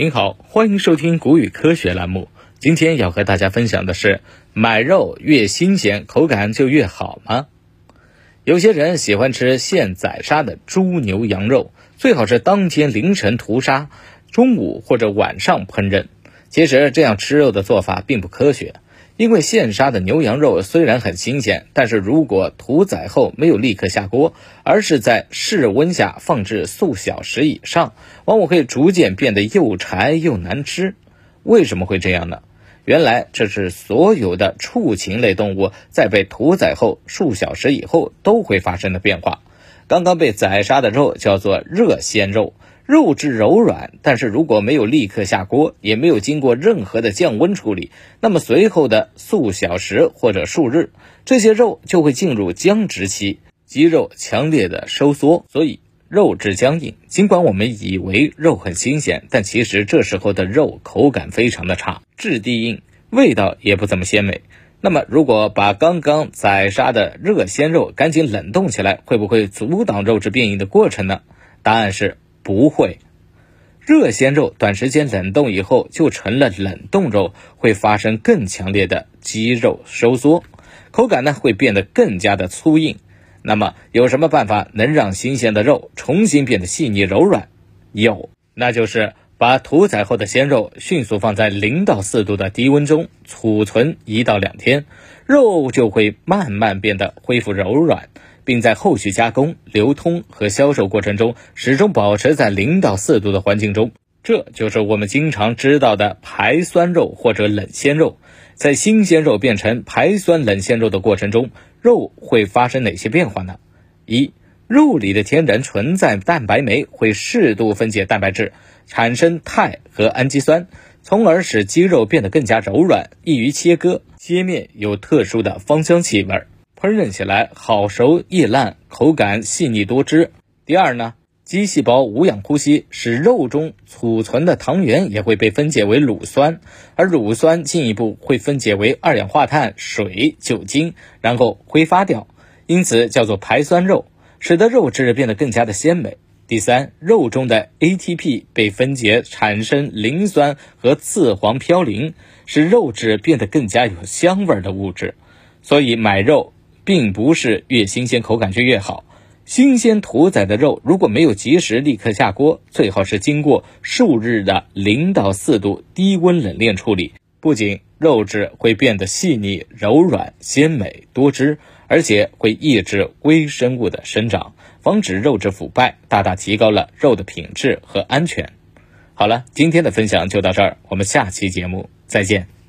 您好，欢迎收听谷雨科学栏目。今天要和大家分享的是，买肉越新鲜，口感就越好吗？有些人喜欢吃现宰杀的猪牛羊肉，最好是当天凌晨屠杀，中午或者晚上烹饪。其实这样吃肉的做法并不科学。因为现杀的牛羊肉虽然很新鲜，但是如果屠宰后没有立刻下锅，而是在室温下放置数小时以上，往往会逐渐变得又柴又难吃。为什么会这样呢？原来这是所有的畜禽类动物在被屠宰后数小时以后都会发生的变化。刚刚被宰杀的肉叫做热鲜肉。肉质柔软，但是如果没有立刻下锅，也没有经过任何的降温处理，那么随后的数小时或者数日，这些肉就会进入僵直期，肌肉强烈的收缩，所以肉质僵硬。尽管我们以为肉很新鲜，但其实这时候的肉口感非常的差，质地硬，味道也不怎么鲜美。那么，如果把刚刚宰杀的热鲜肉赶紧冷冻起来，会不会阻挡肉质变硬的过程呢？答案是。不会，热鲜肉短时间冷冻以后就成了冷冻肉，会发生更强烈的肌肉收缩，口感呢会变得更加的粗硬。那么有什么办法能让新鲜的肉重新变得细腻柔软？有，那就是把屠宰后的鲜肉迅速放在零到四度的低温中储存一到两天，肉就会慢慢变得恢复柔软。并在后续加工、流通和销售过程中，始终保持在零到四度的环境中。这就是我们经常知道的排酸肉或者冷鲜肉。在新鲜肉变成排酸冷鲜肉的过程中，肉会发生哪些变化呢？一、肉里的天然存在蛋白酶会适度分解蛋白质，产生肽和氨基酸，从而使鸡肉变得更加柔软，易于切割。切面有特殊的芳香气味。烹饪起来好熟易烂，口感细腻多汁。第二呢，肌细胞无氧呼吸，使肉中储存的糖原也会被分解为乳酸，而乳酸进一步会分解为二氧化碳、水、酒精，然后挥发掉，因此叫做排酸肉，使得肉质变得更加的鲜美。第三，肉中的 ATP 被分解产生磷酸和次黄嘌呤，使肉质变得更加有香味的物质。所以买肉。并不是越新鲜口感就越好。新鲜屠宰的肉如果没有及时立刻下锅，最好是经过数日的零到四度低温冷链处理。不仅肉质会变得细腻、柔软、鲜美多汁，而且会抑制微生物的生长，防止肉质腐败，大大提高了肉的品质和安全。好了，今天的分享就到这儿，我们下期节目再见。